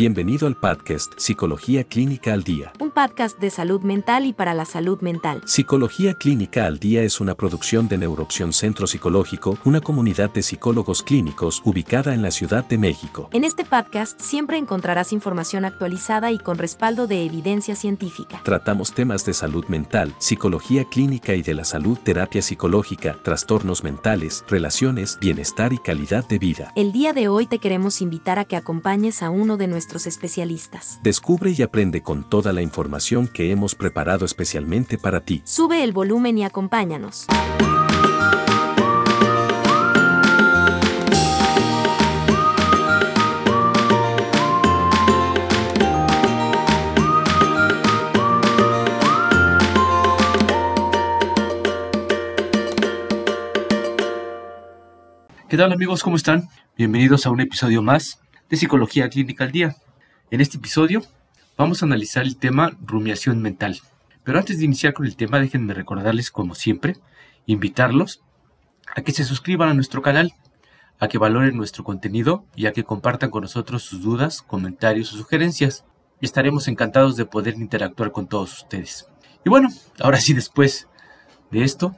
Bienvenido al podcast Psicología Clínica al Día. Un podcast de salud mental y para la salud mental. Psicología Clínica al Día es una producción de Neuroopción Centro Psicológico, una comunidad de psicólogos clínicos ubicada en la Ciudad de México. En este podcast siempre encontrarás información actualizada y con respaldo de evidencia científica. Tratamos temas de salud mental, psicología clínica y de la salud, terapia psicológica, trastornos mentales, relaciones, bienestar y calidad de vida. El día de hoy te queremos invitar a que acompañes a uno de nuestros especialistas. Descubre y aprende con toda la información que hemos preparado especialmente para ti. Sube el volumen y acompáñanos. ¿Qué tal amigos? ¿Cómo están? Bienvenidos a un episodio más de Psicología Clínica al Día. En este episodio vamos a analizar el tema rumiación mental. Pero antes de iniciar con el tema, déjenme recordarles, como siempre, invitarlos a que se suscriban a nuestro canal, a que valoren nuestro contenido y a que compartan con nosotros sus dudas, comentarios o sugerencias. Estaremos encantados de poder interactuar con todos ustedes. Y bueno, ahora sí, después de esto,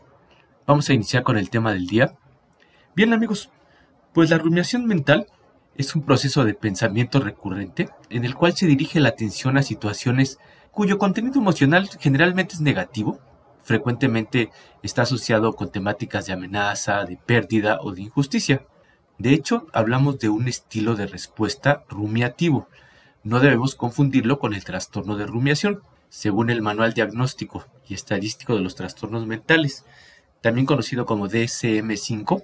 vamos a iniciar con el tema del día. Bien amigos, pues la rumiación mental es un proceso de pensamiento recurrente en el cual se dirige la atención a situaciones cuyo contenido emocional generalmente es negativo, frecuentemente está asociado con temáticas de amenaza, de pérdida o de injusticia. De hecho, hablamos de un estilo de respuesta rumiativo. No debemos confundirlo con el trastorno de rumiación, según el Manual Diagnóstico y Estadístico de los Trastornos Mentales, también conocido como DSM-5.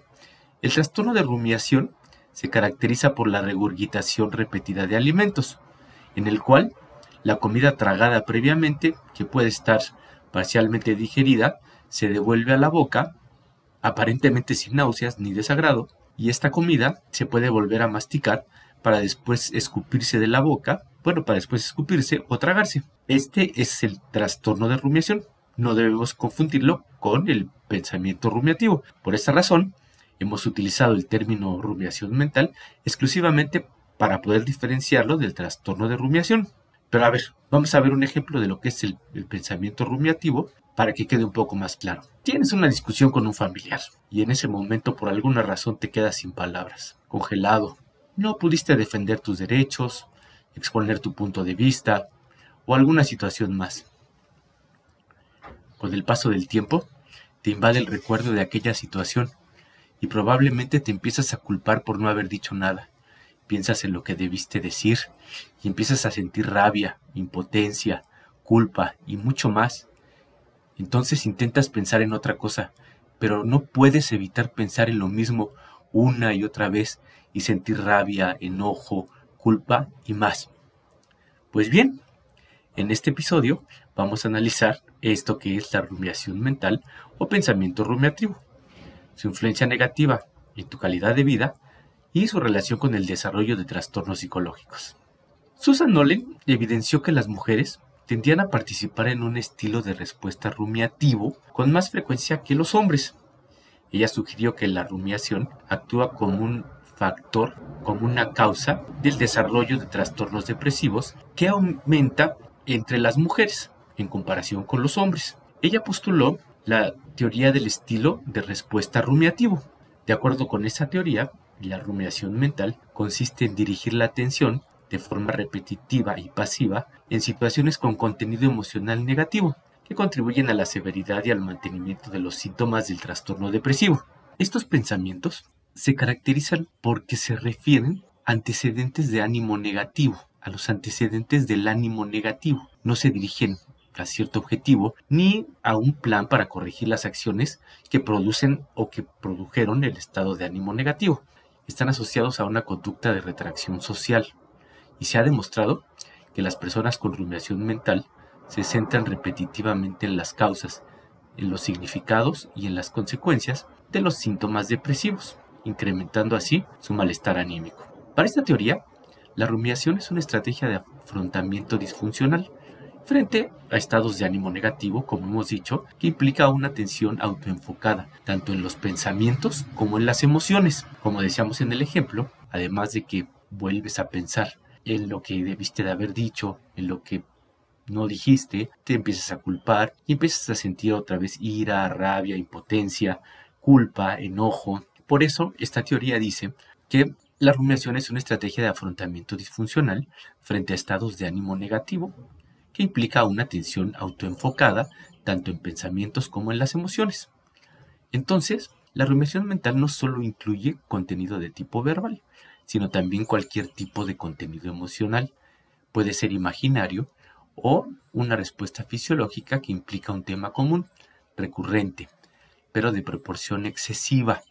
El trastorno de rumiación se caracteriza por la regurgitación repetida de alimentos, en el cual la comida tragada previamente, que puede estar parcialmente digerida, se devuelve a la boca, aparentemente sin náuseas ni desagrado, y esta comida se puede volver a masticar para después escupirse de la boca, bueno, para después escupirse o tragarse. Este es el trastorno de rumiación. No debemos confundirlo con el pensamiento rumiativo. Por esta razón, hemos utilizado el término rumiación mental exclusivamente para poder diferenciarlo del trastorno de rumiación. Pero a ver, vamos a ver un ejemplo de lo que es el, pensamiento rumiativo para que quede un poco más claro. Tienes una discusión con un familiar y en ese momento por alguna razón te quedas sin palabras, congelado. No pudiste defender tus derechos, exponer tu punto de vista o alguna situación más. Con el paso del tiempo, te invade el recuerdo de aquella situación y probablemente te empiezas a culpar por no haber dicho nada. Piensas en lo que debiste decir y empiezas a sentir rabia, impotencia, culpa y mucho más. Entonces intentas pensar en otra cosa, pero no puedes evitar pensar en lo mismo una y otra vez y sentir rabia, enojo, culpa y más. Pues bien, en este episodio vamos a analizar esto que es la rumiación mental o pensamiento rumiativo su influencia negativa en tu calidad de vida y su relación con el desarrollo de trastornos psicológicos. Susan Nolen evidenció que las mujeres tendían a participar en un estilo de respuesta rumiativo con más frecuencia que los hombres. Ella sugirió que la rumiación actúa como un factor, como una causa del desarrollo de trastornos depresivos que aumenta entre las mujeres en comparación con los hombres. Ella postuló la teoría del estilo de respuesta rumiativo. De acuerdo con esa teoría, la rumiación mental consiste en dirigir la atención de forma repetitiva y pasiva en situaciones con contenido emocional negativo, que contribuyen a la severidad y al mantenimiento de los síntomas del trastorno depresivo. Estos pensamientos se caracterizan porque se refieren a antecedentes de ánimo negativo, a los antecedentes del ánimo negativo. No se dirigen a cierto objetivo, ni a un plan para corregir las acciones que producen o que produjeron el estado de ánimo negativo. Están asociados a una conducta de retracción social y se ha demostrado que las personas con rumiación mental se centran repetitivamente en las causas, en los significados y en las consecuencias de los síntomas depresivos, incrementando así su malestar anímico. Para esta teoría, la rumiación es una estrategia de afrontamiento disfuncional frente a estados de ánimo negativo, como hemos dicho, que implica una atención autoenfocada, tanto en los pensamientos como en las emociones. Como decíamos en el ejemplo, además de que vuelves a pensar en lo que debiste de haber dicho, en lo que no dijiste, te empiezas a culpar y empiezas a sentir otra vez ira, rabia, impotencia, culpa, enojo. Por eso, esta teoría dice que la rumiación es una estrategia de afrontamiento disfuncional frente a estados de ánimo negativo, que implica una atención autoenfocada tanto en pensamientos como en las emociones. Entonces, la rumiación mental no solo incluye contenido de tipo verbal, sino también cualquier tipo de contenido emocional. Puede ser imaginario o una respuesta fisiológica que implica un tema común, recurrente, pero de proporción excesiva,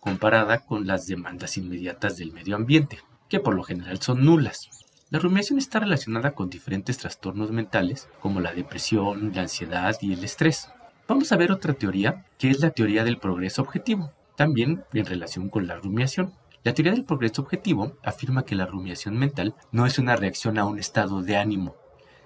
comparada con las demandas inmediatas del medio ambiente, que por lo general son nulas. La rumiación está relacionada con diferentes trastornos mentales, como la depresión, la ansiedad y el estrés. Vamos a ver otra teoría, que es la teoría del progreso objetivo, también en relación con la rumiación. La teoría del progreso objetivo afirma que la rumiación mental no es una reacción a un estado de ánimo,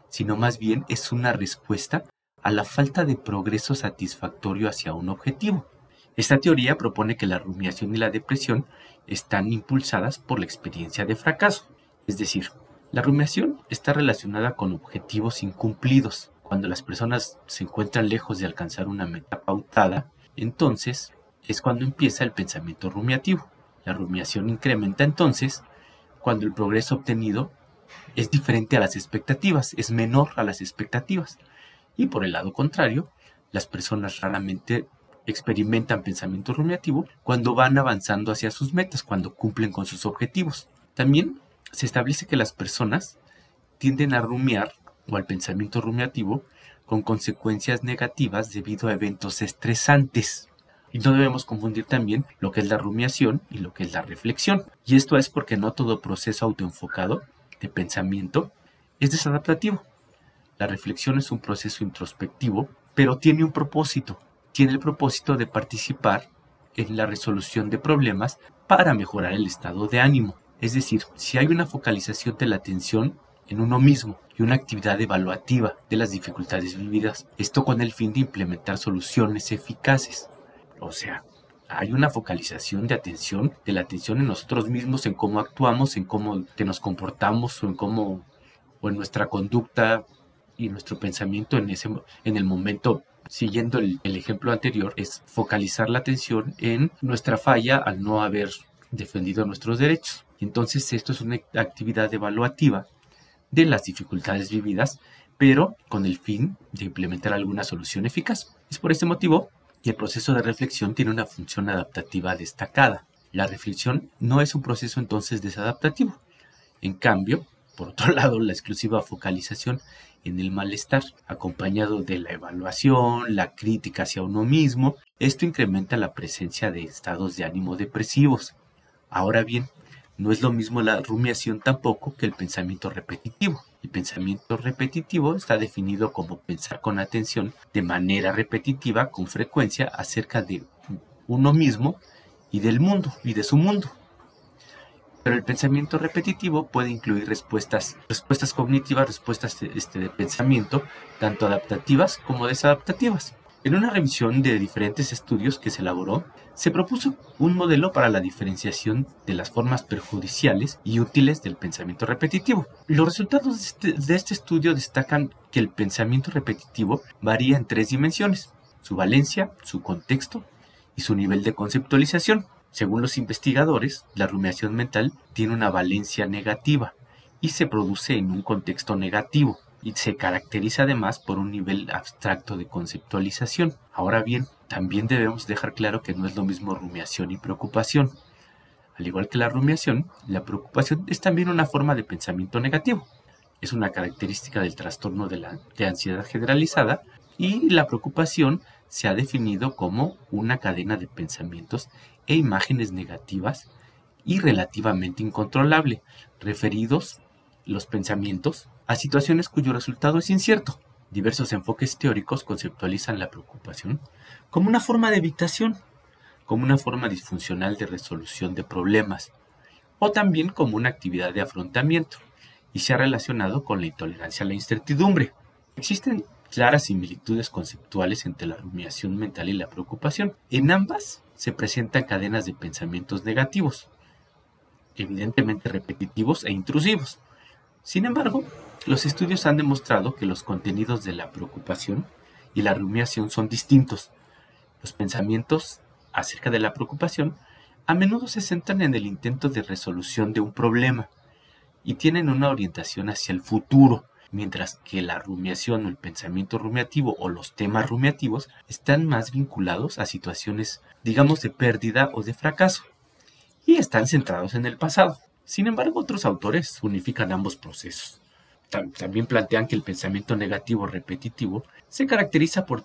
sino más bien es una respuesta a la falta de progreso satisfactorio hacia un objetivo. Esta teoría propone que la rumiación y la depresión están impulsadas por la experiencia de fracaso, es decir, la rumiación está relacionada con objetivos incumplidos. Cuando las personas se encuentran lejos de alcanzar una meta pautada, entonces es cuando empieza el pensamiento rumiativo. La rumiación incrementa entonces cuando el progreso obtenido es diferente a las expectativas, es menor a las expectativas. Y por el lado contrario, las personas raramente experimentan pensamiento rumiativo cuando van avanzando hacia sus metas, cuando cumplen con sus objetivos. También se establece que las personas tienden a rumiar o al pensamiento rumiativo con consecuencias negativas debido a eventos estresantes. Y no debemos confundir también lo que es la rumiación y lo que es la reflexión. Y esto es porque no todo proceso autoenfocado de pensamiento es desadaptativo. La reflexión es un proceso introspectivo, pero tiene un propósito. Tiene el propósito de participar en la resolución de problemas para mejorar el estado de ánimo. Es decir, si hay una focalización de la atención en uno mismo y una actividad evaluativa de las dificultades vividas, esto con el fin de implementar soluciones eficaces. O sea, hay una focalización de atención, de la atención en nosotros mismos, en cómo actuamos, en cómo que nos comportamos o en cómo o en nuestra conducta y nuestro pensamiento en ese en el momento siguiendo el ejemplo anterior es focalizar la atención en nuestra falla al no haber defendido nuestros derechos. Entonces esto es una actividad evaluativa de las dificultades vividas, pero con el fin de implementar alguna solución eficaz. Es por este motivo y el proceso de reflexión tiene una función adaptativa destacada. La reflexión no es un proceso entonces desadaptativo. En cambio, por otro lado, la exclusiva focalización en el malestar, acompañado de la evaluación, la crítica hacia uno mismo, esto incrementa la presencia de estados de ánimo depresivos. Ahora bien, no es lo mismo la rumiación tampoco que el pensamiento repetitivo. El pensamiento repetitivo está definido como pensar con atención de manera repetitiva, con frecuencia, acerca de uno mismo y del mundo y de su mundo. Pero el pensamiento repetitivo puede incluir respuestas, respuestas cognitivas, respuestas este, de pensamiento, tanto adaptativas como desadaptativas. En una revisión de diferentes estudios que se elaboró, se propuso un modelo para la diferenciación de las formas perjudiciales y útiles del pensamiento repetitivo. Los resultados de este, de este estudio destacan que el pensamiento repetitivo varía en tres dimensiones, su valencia, su contexto y su nivel de conceptualización. Según los investigadores, la rumiación mental tiene una valencia negativa y se produce en un contexto negativo y se caracteriza además por un nivel abstracto de conceptualización. Ahora bien, también debemos dejar claro que no es lo mismo rumiación y preocupación. Al igual que la rumiación, la preocupación es también una forma de pensamiento negativo. Es una característica del trastorno de, la, de ansiedad generalizada y la preocupación se ha definido como una cadena de pensamientos e imágenes negativas y relativamente incontrolable, referidos los pensamientos a situaciones cuyo resultado es incierto. Diversos enfoques teóricos conceptualizan la preocupación como una forma de evitación, como una forma disfuncional de resolución de problemas, o también como una actividad de afrontamiento, y se ha relacionado con la intolerancia a la incertidumbre. Existen claras similitudes conceptuales entre la rumiación mental y la preocupación. En ambas se presentan cadenas de pensamientos negativos, evidentemente repetitivos e intrusivos. Sin embargo, los estudios han demostrado que los contenidos de la preocupación y la rumiación son distintos. Los pensamientos acerca de la preocupación a menudo se centran en el intento de resolución de un problema y tienen una orientación hacia el futuro, mientras que la rumiación o el pensamiento rumiativo o los temas rumiativos están más vinculados a situaciones, digamos, de pérdida o de fracaso, y están centrados en el pasado. Sin embargo, otros autores unifican ambos procesos. También plantean que el pensamiento negativo repetitivo se caracteriza por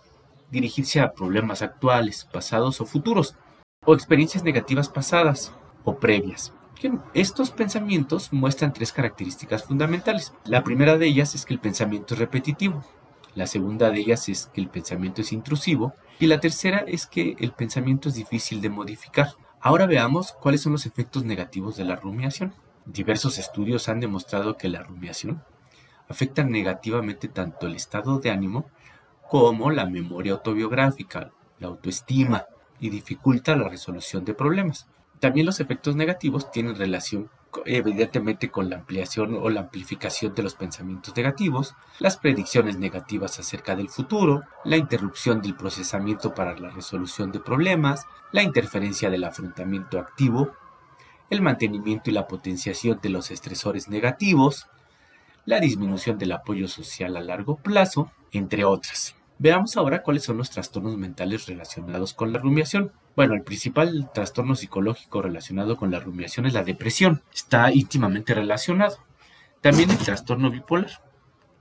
dirigirse a problemas actuales, pasados o futuros, o experiencias negativas pasadas o previas. Estos pensamientos muestran tres características fundamentales. La primera de ellas es que el pensamiento es repetitivo. La segunda de ellas es que el pensamiento es intrusivo. Y la tercera es que el pensamiento es difícil de modificar. Ahora veamos cuáles son los efectos negativos de la rumiación. Diversos estudios han demostrado que la rumiación afecta negativamente tanto el estado de ánimo como la memoria autobiográfica, la autoestima y dificulta la resolución de problemas. También los efectos negativos tienen relación evidentemente con la ampliación o la amplificación de los pensamientos negativos, las predicciones negativas acerca del futuro, la interrupción del procesamiento para la resolución de problemas, la interferencia del afrontamiento activo, el mantenimiento y la potenciación de los estresores negativos, la disminución del apoyo social a largo plazo, entre otras. Veamos ahora cuáles son los trastornos mentales relacionados con la rumiación. Bueno, el principal trastorno psicológico relacionado con la rumiación es la depresión. Está íntimamente relacionado. También el trastorno bipolar.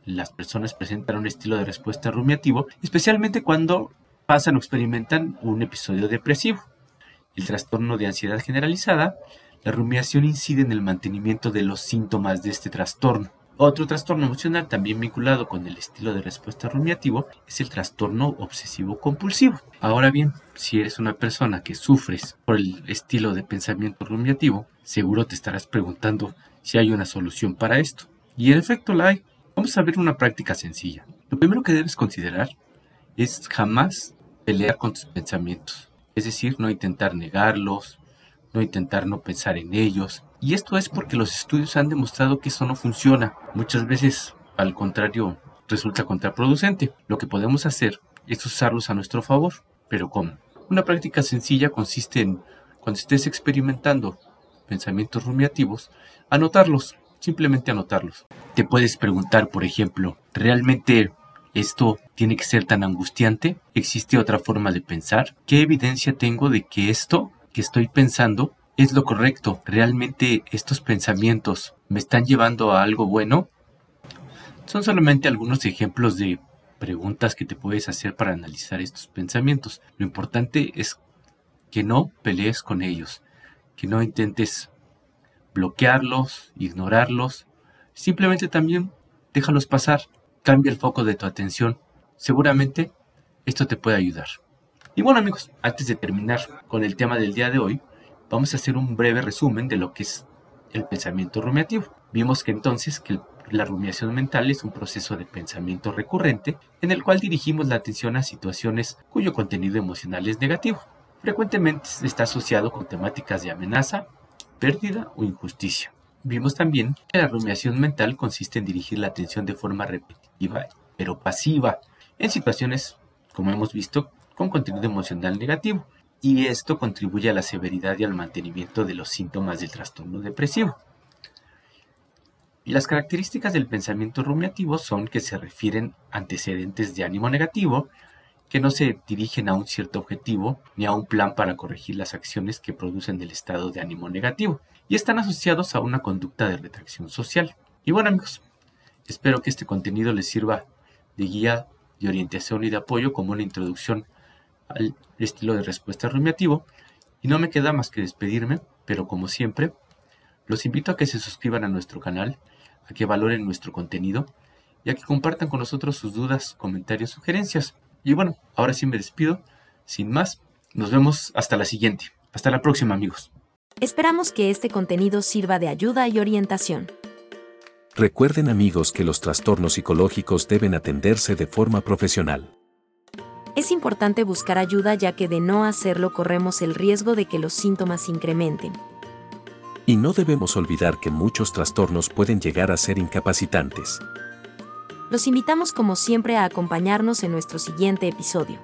Las personas presentan un estilo de respuesta rumiativo, especialmente cuando pasan o experimentan un episodio depresivo. El trastorno de ansiedad generalizada. La rumiación incide en el mantenimiento de los síntomas de este trastorno. Otro trastorno emocional también vinculado con el estilo de respuesta rumiativo es el trastorno obsesivo compulsivo. Ahora bien, si eres una persona que sufres por el estilo de pensamiento rumiativo, seguro te estarás preguntando si hay una solución para esto. Y en efecto la hay. Vamos a ver una práctica sencilla. Lo primero que debes considerar es jamás pelear con tus pensamientos. Es decir, no intentar negarlos, no intentar no pensar en ellos, y esto es porque los estudios han demostrado que eso no funciona. Muchas veces, al contrario, resulta contraproducente. Lo que podemos hacer es usarlos a nuestro favor. ¿Pero cómo? Una práctica sencilla consiste en, cuando estés experimentando pensamientos rumiativos, anotarlos, simplemente anotarlos. Te puedes preguntar, por ejemplo, ¿realmente esto tiene que ser tan angustiante? ¿Existe otra forma de pensar? ¿Qué evidencia tengo de que esto que estoy pensando es lo correcto? ¿Realmente estos pensamientos me están llevando a algo bueno? Son solamente algunos ejemplos de preguntas que te puedes hacer para analizar estos pensamientos. Lo importante es que no pelees con ellos, que no intentes bloquearlos, ignorarlos. Simplemente también déjalos pasar, cambia el foco de tu atención. Seguramente esto te puede ayudar. Y bueno amigos, antes de terminar con el tema del día de hoy, vamos a hacer un breve resumen de lo que es el pensamiento rumiativo. Vimos que entonces que la rumiación mental es un proceso de pensamiento recurrente en el cual dirigimos la atención a situaciones cuyo contenido emocional es negativo. Frecuentemente está asociado con temáticas de amenaza, pérdida o injusticia. Vimos también que la rumiación mental consiste en dirigir la atención de forma repetitiva, pero pasiva, en situaciones, como hemos visto, con contenido emocional negativo y esto contribuye a la severidad y al mantenimiento de los síntomas del trastorno depresivo. Las características del pensamiento rumiativo son que se refieren a antecedentes de ánimo negativo, que no se dirigen a un cierto objetivo ni a un plan para corregir las acciones que producen el estado de ánimo negativo, y están asociados a una conducta de retracción social. Y bueno amigos, espero que este contenido les sirva de guía, de orientación y de apoyo como una introducción al estilo de respuesta rumiativo. Y no me queda más que despedirme, pero como siempre, los invito a que se suscriban a nuestro canal, a que valoren nuestro contenido y a que compartan con nosotros sus dudas, comentarios, sugerencias. Y bueno, ahora sí me despido. Sin más, nos vemos hasta la siguiente. Hasta la próxima amigos. Esperamos que este contenido sirva de ayuda y orientación. Recuerden amigos que los trastornos psicológicos deben atenderse de forma profesional. Es importante buscar ayuda ya que de no hacerlo corremos el riesgo de que los síntomas incrementen. Y no debemos olvidar que muchos trastornos pueden llegar a ser incapacitantes. Los invitamos como siempre a acompañarnos en nuestro siguiente episodio.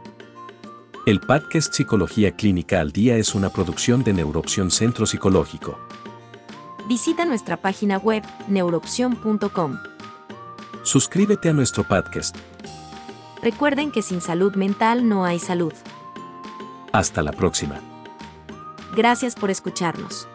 El podcast Psicología Clínica al Día es una producción de Neuroopción Centro Psicológico. Visita nuestra página web neuroopción.com. Suscríbete a nuestro podcast. Recuerden que sin salud mental no hay salud. Hasta la próxima. Gracias por escucharnos.